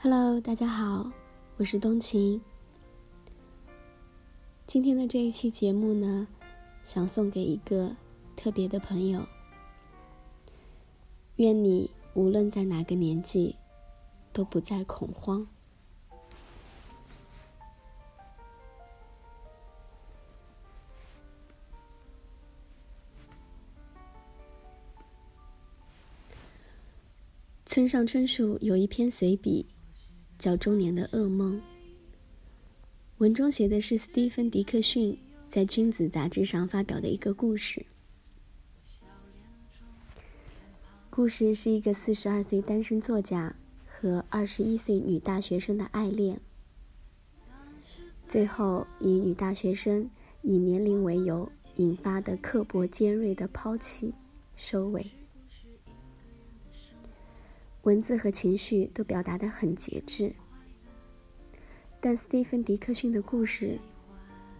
Hello，大家好，我是冬晴。今天的这一期节目呢，想送给一个特别的朋友。愿你无论在哪个年纪，都不再恐慌。村上春树有一篇随笔。叫《中年的噩梦》。文中写的是斯蒂芬·迪克逊在《君子》杂志上发表的一个故事。故事是一个四十二岁单身作家和二十一岁女大学生的爱恋，最后以女大学生以年龄为由引发的刻薄尖锐的抛弃收尾。文字和情绪都表达得很节制，但斯蒂芬·迪克逊的故事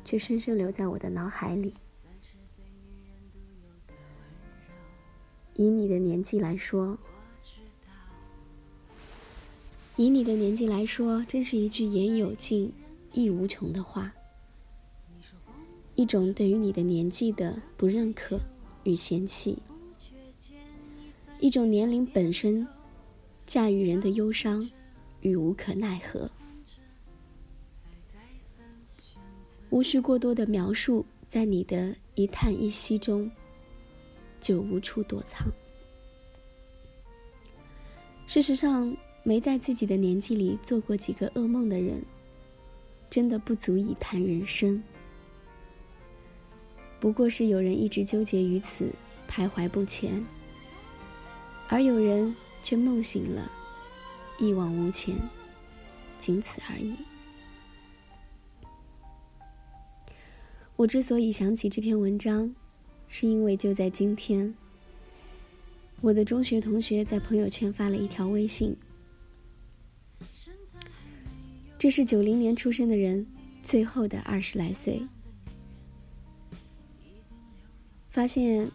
却深深留在我的脑海里。以你的年纪来说，以你的年纪来说，真是一句言有尽、意无穷的话。一种对于你的年纪的不认可与嫌弃，一种年龄本身。驾驭人的忧伤与无可奈何，无需过多的描述，在你的一叹一息中，就无处躲藏。事实上，没在自己的年纪里做过几个噩梦的人，真的不足以谈人生。不过是有人一直纠结于此，徘徊不前，而有人。却梦醒了，一往无前，仅此而已。我之所以想起这篇文章，是因为就在今天，我的中学同学在朋友圈发了一条微信。这是九零年出生的人最后的二十来岁，发现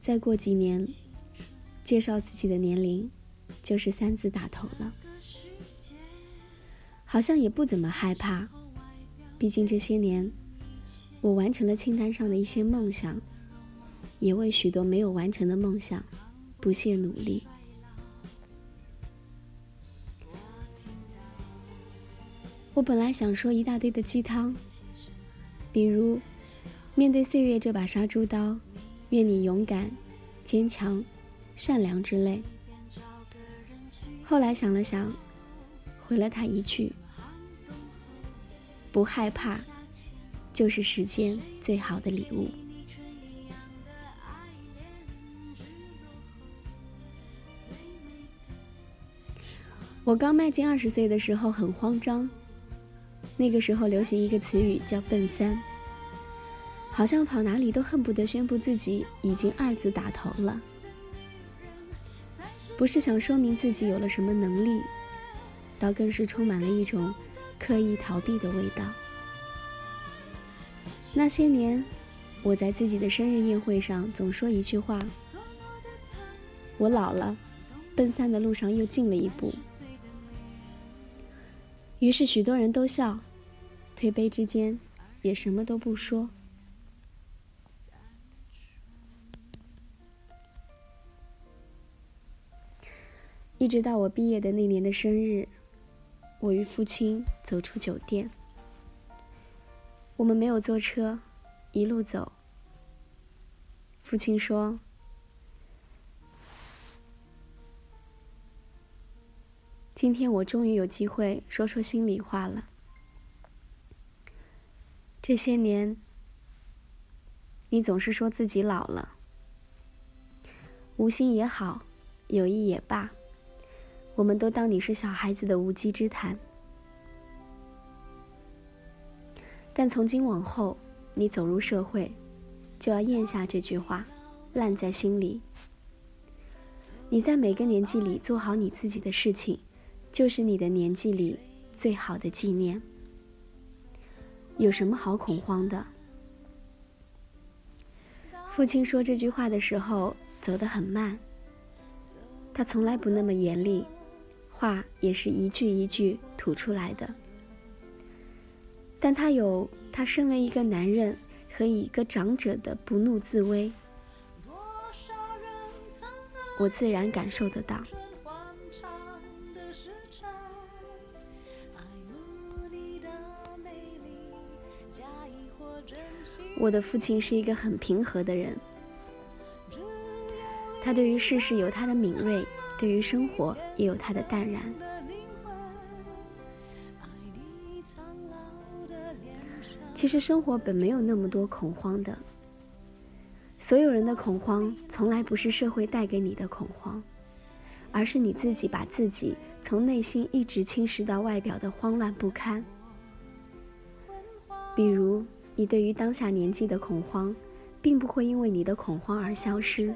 再过几年。介绍自己的年龄，就是三字打头了。好像也不怎么害怕，毕竟这些年，我完成了清单上的一些梦想，也为许多没有完成的梦想不懈努力。我本来想说一大堆的鸡汤，比如面对岁月这把杀猪刀，愿你勇敢、坚强。善良之类。后来想了想，回了他一句：“不害怕，就是时间最好的礼物。”我刚迈进二十岁的时候很慌张，那个时候流行一个词语叫“奔三”，好像跑哪里都恨不得宣布自己已经二字打头了。不是想说明自己有了什么能力，倒更是充满了一种刻意逃避的味道。那些年，我在自己的生日宴会上总说一句话：“我老了，奔三的路上又近了一步。”于是许多人都笑，推杯之间，也什么都不说。一直到我毕业的那年的生日，我与父亲走出酒店。我们没有坐车，一路走。父亲说：“今天我终于有机会说说心里话了。这些年，你总是说自己老了，无心也好，有意也罢。”我们都当你是小孩子的无稽之谈，但从今往后，你走入社会，就要咽下这句话，烂在心里。你在每个年纪里做好你自己的事情，就是你的年纪里最好的纪念。有什么好恐慌的？父亲说这句话的时候走得很慢，他从来不那么严厉，话也是一句一句吐出来的。但他有他身为一个男人和一个长者的不怒自威，我自然感受得到。我的父亲是一个很平和的人，他对于世事有他的敏锐，对于生活也有他的淡然。其实生活本没有那么多恐慌的，所有人的恐慌从来不是社会带给你的恐慌，而是你自己把自己从内心一直侵蚀到外表的慌乱不堪。比如。你对于当下年纪的恐慌，并不会因为你的恐慌而消失，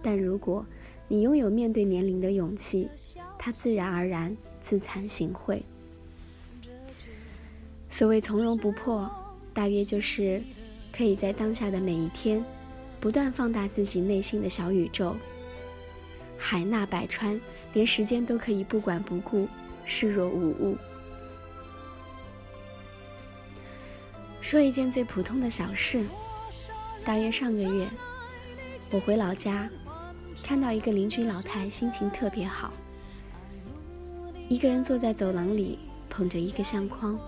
但如果你拥有面对年龄的勇气，它自然而然自惭形秽。所谓从容不迫，大约就是可以在当下的每一天，不断放大自己内心的小宇宙，海纳百川，连时间都可以不管不顾，视若无物。说一件最普通的小事。大约上个月，我回老家，看到一个邻居老太心情特别好，一个人坐在走廊里，捧着一个相框，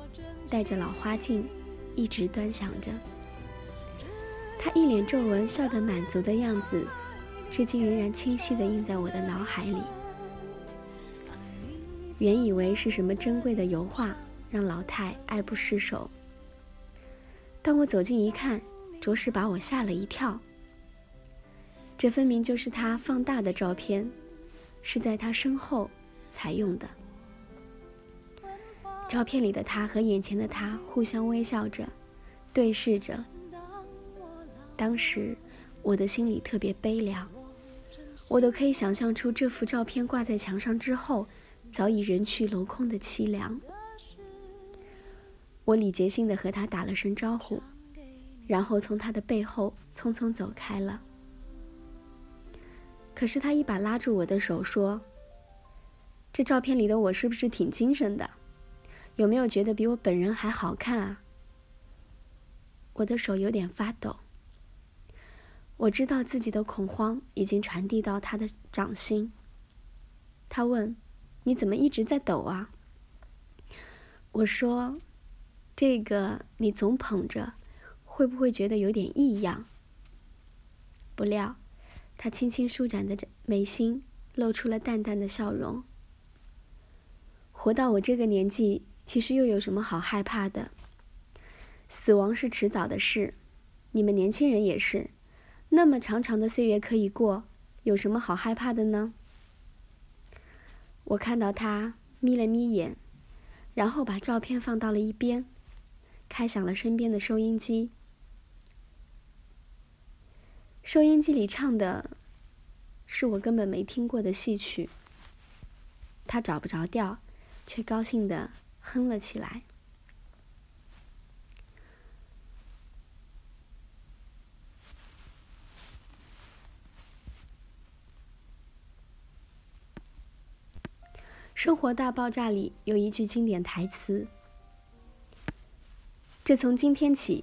戴着老花镜，一直端详着。她一脸皱纹，笑得满足的样子，至今仍然清晰地印在我的脑海里。原以为是什么珍贵的油画，让老太爱不释手。当我走近一看，着实把我吓了一跳。这分明就是他放大的照片，是在他身后才用的。照片里的他和眼前的他互相微笑着，对视着。当时我的心里特别悲凉，我都可以想象出这幅照片挂在墙上之后，早已人去楼空的凄凉。我礼节性的和他打了声招呼，然后从他的背后匆匆走开了。可是他一把拉住我的手，说：“这照片里的我是不是挺精神的？有没有觉得比我本人还好看啊？”我的手有点发抖。我知道自己的恐慌已经传递到他的掌心。他问：“你怎么一直在抖啊？”我说。这个你总捧着，会不会觉得有点异样？不料，他轻轻舒展的眉心露出了淡淡的笑容。活到我这个年纪，其实又有什么好害怕的？死亡是迟早的事，你们年轻人也是，那么长长的岁月可以过，有什么好害怕的呢？我看到他眯了眯眼，然后把照片放到了一边。开响了身边的收音机，收音机里唱的是我根本没听过的戏曲。他找不着调，却高兴的哼了起来。《生活大爆炸》里有一句经典台词。这从今天起，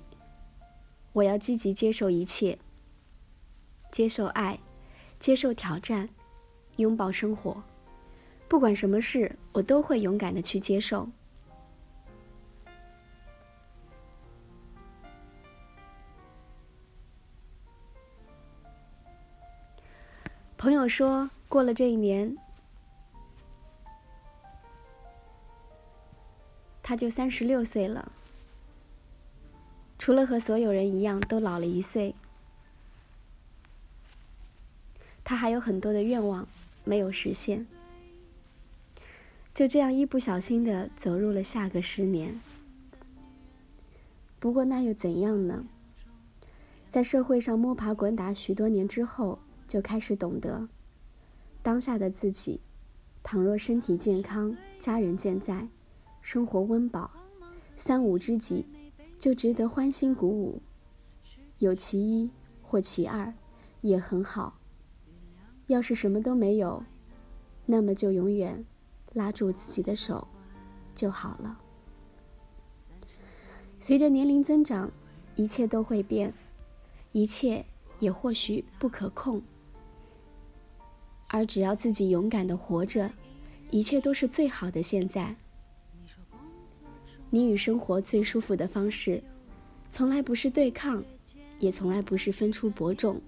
我要积极接受一切，接受爱，接受挑战，拥抱生活。不管什么事，我都会勇敢的去接受。朋友说过了这一年，他就三十六岁了。除了和所有人一样都老了一岁，他还有很多的愿望没有实现，就这样一不小心的走入了下个十年。不过那又怎样呢？在社会上摸爬滚打许多年之后，就开始懂得，当下的自己，倘若身体健康、家人健在、生活温饱、三五知己。就值得欢欣鼓舞。有其一或其二，也很好。要是什么都没有，那么就永远拉住自己的手就好了。随着年龄增长，一切都会变，一切也或许不可控。而只要自己勇敢的活着，一切都是最好的。现在，你与生活最舒服的方式，从来不是对抗，也从来不是分出伯仲，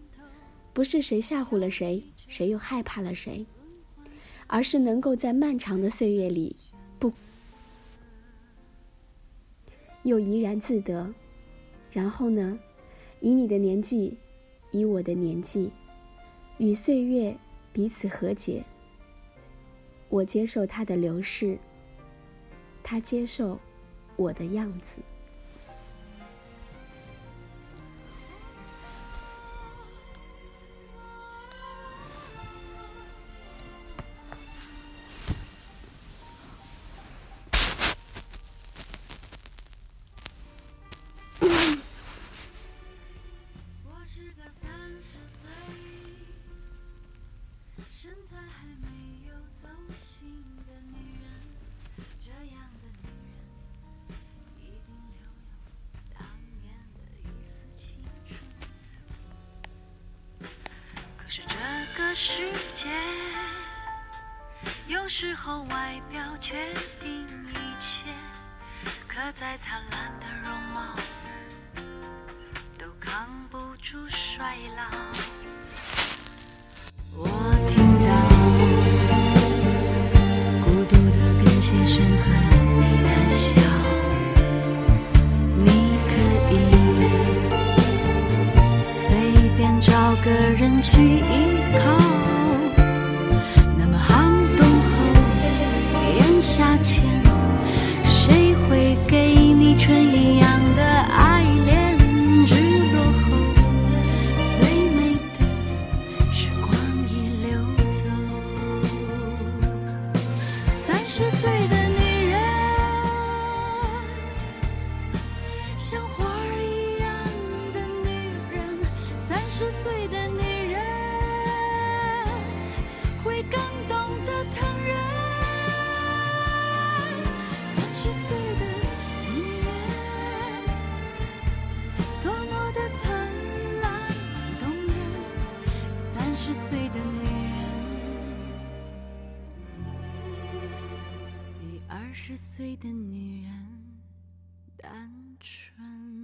不是谁吓唬了谁，谁又害怕了谁，而是能够在漫长的岁月里，不，又怡然自得。然后呢，以你的年纪，以我的年纪，与岁月。彼此和解。我接受他的流逝，他接受我的样子。世界，有时候外表决定一切，可再灿烂的容貌，都扛不住衰老。我听到孤独的跟鞋声和你的笑。你可以随便找个人去依靠，三十岁的女人会更懂得疼人三十岁的女人多么的灿烂动人三十岁的女人比二十岁的女人单纯